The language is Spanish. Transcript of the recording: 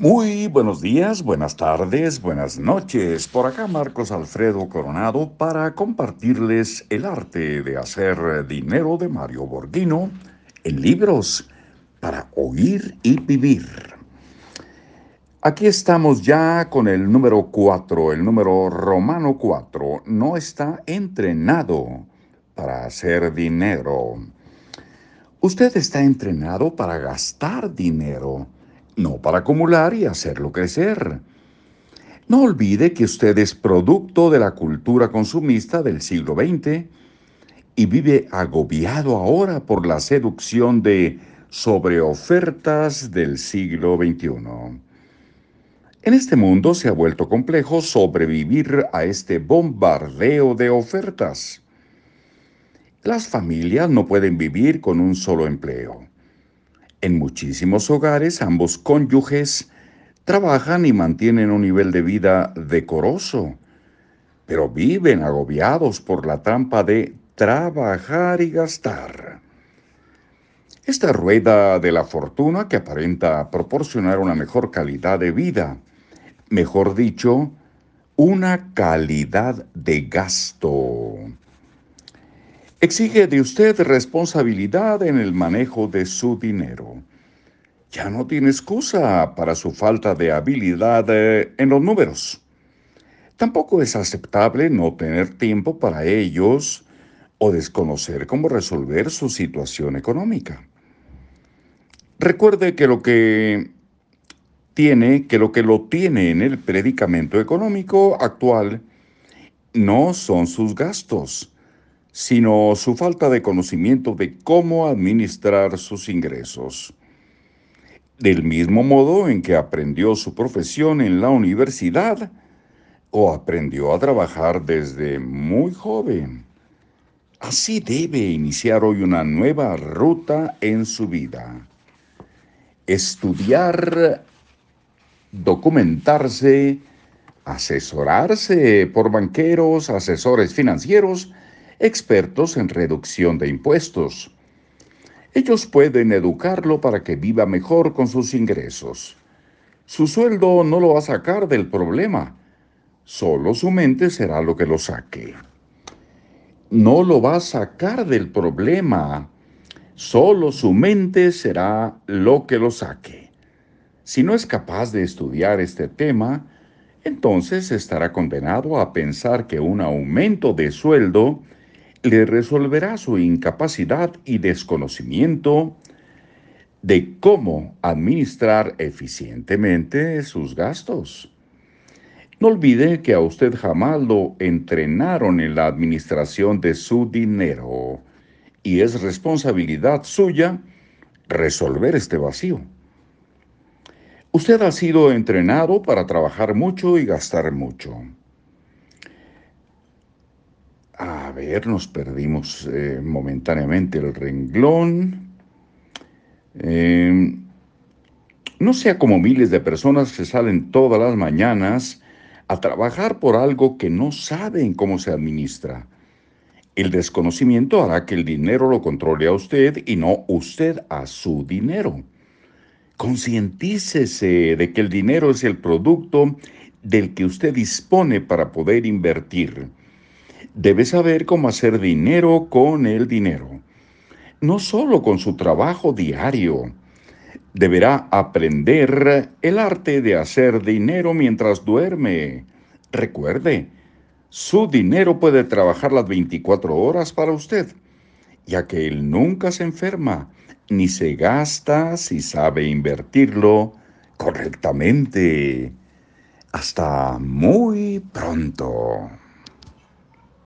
Muy buenos días, buenas tardes, buenas noches. Por acá Marcos Alfredo Coronado para compartirles el arte de hacer dinero de Mario Borghino en libros para oír y vivir. Aquí estamos ya con el número 4, el número romano 4. No está entrenado para hacer dinero. Usted está entrenado para gastar dinero no para acumular y hacerlo crecer. No olvide que usted es producto de la cultura consumista del siglo XX y vive agobiado ahora por la seducción de sobreofertas del siglo XXI. En este mundo se ha vuelto complejo sobrevivir a este bombardeo de ofertas. Las familias no pueden vivir con un solo empleo. En muchísimos hogares ambos cónyuges trabajan y mantienen un nivel de vida decoroso, pero viven agobiados por la trampa de trabajar y gastar. Esta rueda de la fortuna que aparenta proporcionar una mejor calidad de vida, mejor dicho, una calidad de gasto. Exige de usted responsabilidad en el manejo de su dinero. Ya no tiene excusa para su falta de habilidad eh, en los números. Tampoco es aceptable no tener tiempo para ellos o desconocer cómo resolver su situación económica. Recuerde que lo que tiene, que lo que lo tiene en el predicamento económico actual no son sus gastos, sino su falta de conocimiento de cómo administrar sus ingresos. Del mismo modo en que aprendió su profesión en la universidad o aprendió a trabajar desde muy joven. Así debe iniciar hoy una nueva ruta en su vida. Estudiar, documentarse, asesorarse por banqueros, asesores financieros, expertos en reducción de impuestos. Ellos pueden educarlo para que viva mejor con sus ingresos. Su sueldo no lo va a sacar del problema, solo su mente será lo que lo saque. No lo va a sacar del problema, solo su mente será lo que lo saque. Si no es capaz de estudiar este tema, entonces estará condenado a pensar que un aumento de sueldo le resolverá su incapacidad y desconocimiento de cómo administrar eficientemente sus gastos. No olvide que a usted jamás lo entrenaron en la administración de su dinero y es responsabilidad suya resolver este vacío. Usted ha sido entrenado para trabajar mucho y gastar mucho. A ver, nos perdimos eh, momentáneamente el renglón. Em, no sea como miles de personas que salen todas las mañanas a trabajar por algo que no saben cómo se administra. El desconocimiento hará que el dinero lo controle a usted y no usted a su dinero. Concientícese de que el dinero es el producto del que usted dispone para poder invertir debe saber cómo hacer dinero con el dinero. No solo con su trabajo diario. Deberá aprender el arte de hacer dinero mientras duerme. Recuerde, su dinero puede trabajar las 24 horas para usted, ya que él nunca se enferma ni se gasta si sabe invertirlo correctamente. Hasta muy pronto.